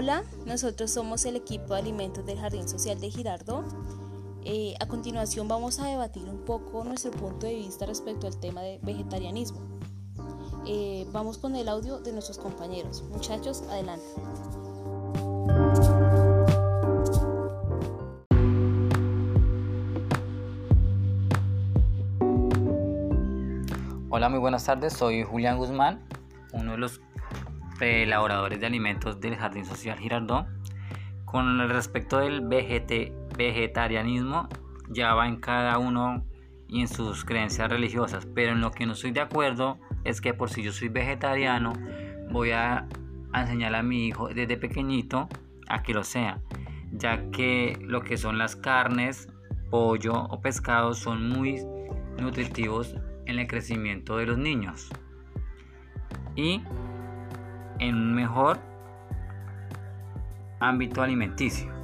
Hola, nosotros somos el equipo de alimentos del Jardín Social de Girardot. Eh, a continuación vamos a debatir un poco nuestro punto de vista respecto al tema de vegetarianismo. Eh, vamos con el audio de nuestros compañeros. Muchachos, adelante. Hola, muy buenas tardes. Soy Julián Guzmán, uno de los elaboradores de alimentos del Jardín Social Girardot. Con respecto del vegetarianismo, ya va en cada uno y en sus creencias religiosas, pero en lo que no estoy de acuerdo es que por si yo soy vegetariano, voy a, a enseñar a mi hijo desde pequeñito a que lo sea, ya que lo que son las carnes, pollo o pescado son muy nutritivos en el crecimiento de los niños. Y en un mejor ámbito alimenticio.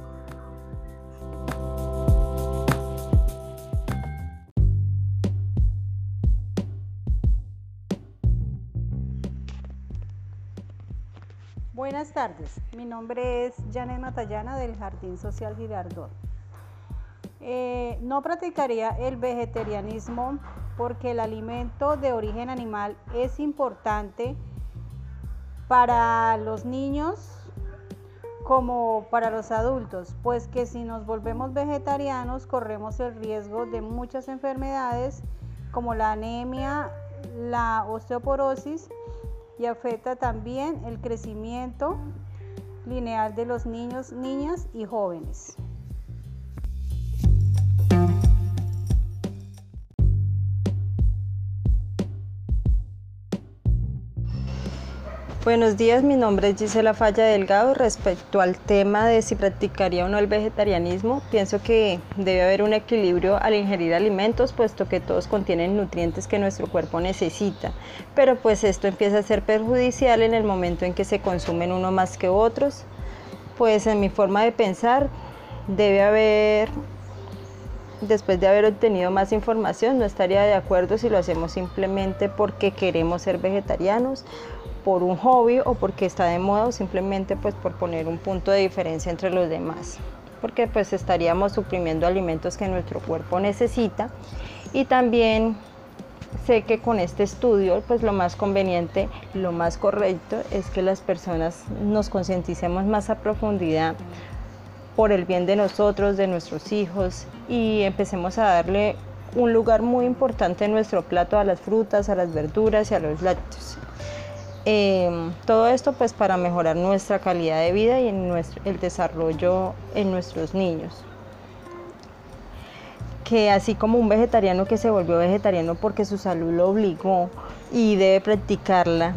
Buenas tardes, mi nombre es Janet Matallana del Jardín Social Girardot. Eh, no practicaría el vegetarianismo porque el alimento de origen animal es importante para los niños como para los adultos, pues que si nos volvemos vegetarianos corremos el riesgo de muchas enfermedades como la anemia, la osteoporosis y afecta también el crecimiento lineal de los niños, niñas y jóvenes. Buenos días, mi nombre es Gisela Falla Delgado. Respecto al tema de si practicaría o no el vegetarianismo, pienso que debe haber un equilibrio al ingerir alimentos, puesto que todos contienen nutrientes que nuestro cuerpo necesita. Pero pues esto empieza a ser perjudicial en el momento en que se consumen uno más que otros. Pues en mi forma de pensar, debe haber después de haber obtenido más información, no estaría de acuerdo si lo hacemos simplemente porque queremos ser vegetarianos por un hobby o porque está de moda o simplemente pues por poner un punto de diferencia entre los demás porque pues estaríamos suprimiendo alimentos que nuestro cuerpo necesita y también sé que con este estudio pues lo más conveniente, lo más correcto es que las personas nos concienticemos más a profundidad por el bien de nosotros, de nuestros hijos y empecemos a darle un lugar muy importante en nuestro plato a las frutas, a las verduras y a los lácteos. Em, todo esto pues para mejorar nuestra calidad de vida y el desarrollo en nuestros niños. Que así como un vegetariano que se volvió vegetariano porque su salud lo obligó y debe practicarla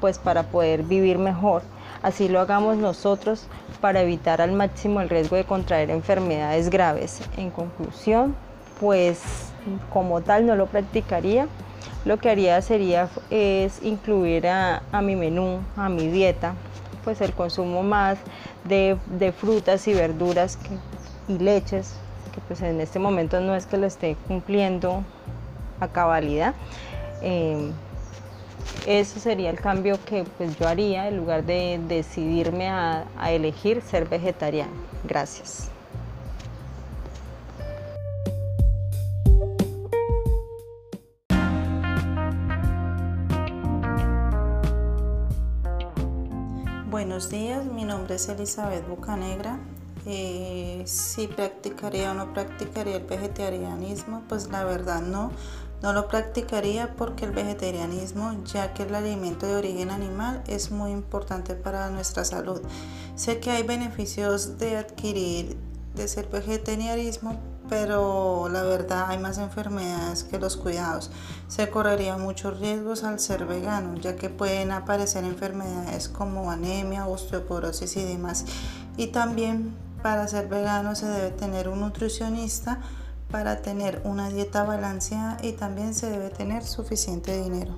pues para poder vivir mejor, así lo hagamos nosotros para evitar al máximo el riesgo de contraer enfermedades graves. En conclusión, pues como tal no lo practicaría lo que haría sería es incluir a, mi menú, a mi dieta, pues el consumo más de, frutas y verduras y leches, que pues en este momento no es que lo esté cumpliendo a cabalidad. Eh, eso sería el cambio que pues yo haría en lugar de decidirme a elegir ser vegetariano. Gracias. Buenos días, mi nombre es Elizabeth Bucanegra. Eh, si practicaría o no practicaría el vegetarianismo, pues la verdad no, no lo practicaría porque el vegetarianismo, ya que el alimento de origen animal es muy importante para nuestra salud. Sé que hay beneficios de adquirir, de ser vegetarianismo, pero la verdad hay más enfermedades que los cuidados. Se correría muchos riesgos al ser vegano, ya que pueden aparecer enfermedades como anemia, osteoporosis y demás. Y también para ser vegano se debe tener un nutricionista para tener una dieta balanceada y también se debe tener suficiente dinero.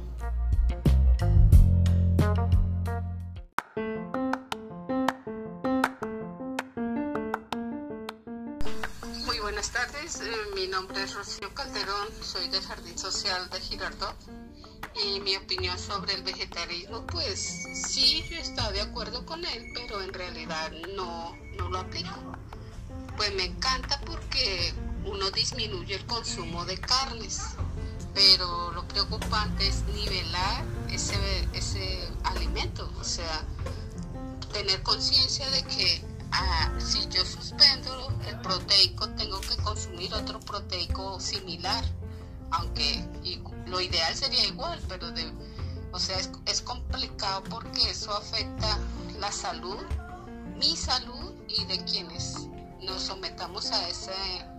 Buenas tardes. Eh, mi nombre es Rocío Calderón, soy del Jardín Social de Girardot. Y mi opinión sobre el vegetarianismo, pues sí, yo estoy de acuerdo con él, pero en realidad no, no lo aplico. Pues me encanta porque uno disminuye el consumo de carnes, pero lo preocupante es nivelar ese, ese alimento, o sea, tener conciencia de que ah, si yo suspendo otro proteico similar, aunque lo ideal sería igual, pero de, o sea, es, es complicado porque eso afecta la salud, mi salud y de quienes nos sometamos a ese,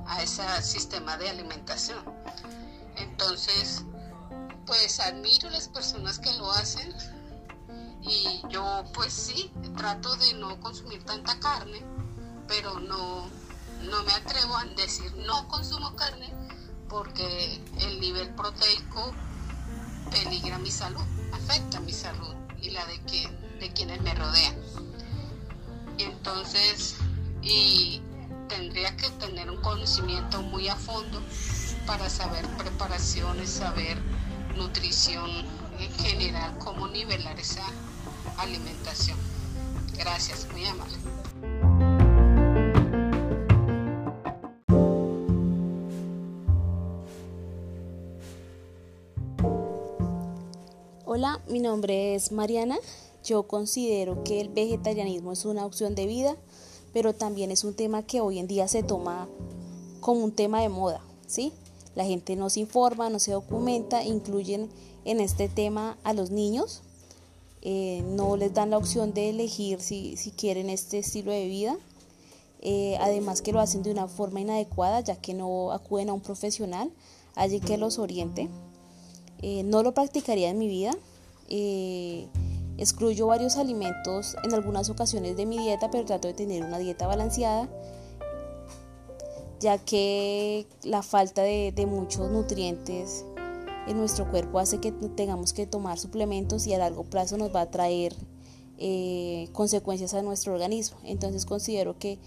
a ese sistema de alimentación. Entonces, pues admiro las personas que lo hacen y yo pues sí, trato de no consumir tanta carne, pero no, no me atrevo a decir no consumo carne porque el nivel proteico peligra mi salud, afecta mi salud y la de, de quienes me rodean. Entonces, y tendría que tener un conocimiento muy a fondo para saber preparaciones, saber nutrición en general, cómo nivelar esa alimentación. Gracias, muy amable. Hola, mi nombre es Mariana. Yo considero que el vegetarianismo es una opción de vida, pero también es un tema que hoy en día se toma como un tema de moda, ¿sí? La gente no se informa, no se documenta, incluyen en este tema a los niños, eh, no les dan la opción de elegir si, quieren este estilo de vida. Eh, además que lo hacen de una forma inadecuada ya que no acuden a un profesional allí que los oriente. Eh, no lo practicaría en mi vida. excluyo varios alimentos en algunas ocasiones de mi dieta, pero trato de tener una dieta balanceada ya que la falta de, muchos nutrientes en nuestro cuerpo hace que tengamos que tomar suplementos y a largo plazo nos va a traer eh, consecuencias a nuestro organismo. Entonces considero que,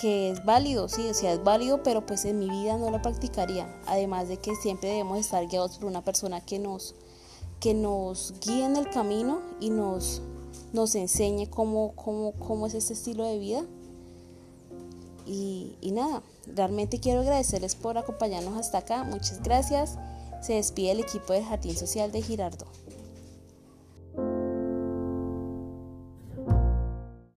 que es válido, sí, o sea, es válido, pero pues en mi vida no lo practicaría. Además de que siempre debemos estar guiados por una persona que nos, que nos guíe en el camino y nos, nos enseñe cómo, cómo, cómo es este estilo de vida. Y, y nada, realmente quiero agradecerles por acompañarnos hasta acá. Muchas gracias. Se despide el equipo del Jardín Social de Girardot.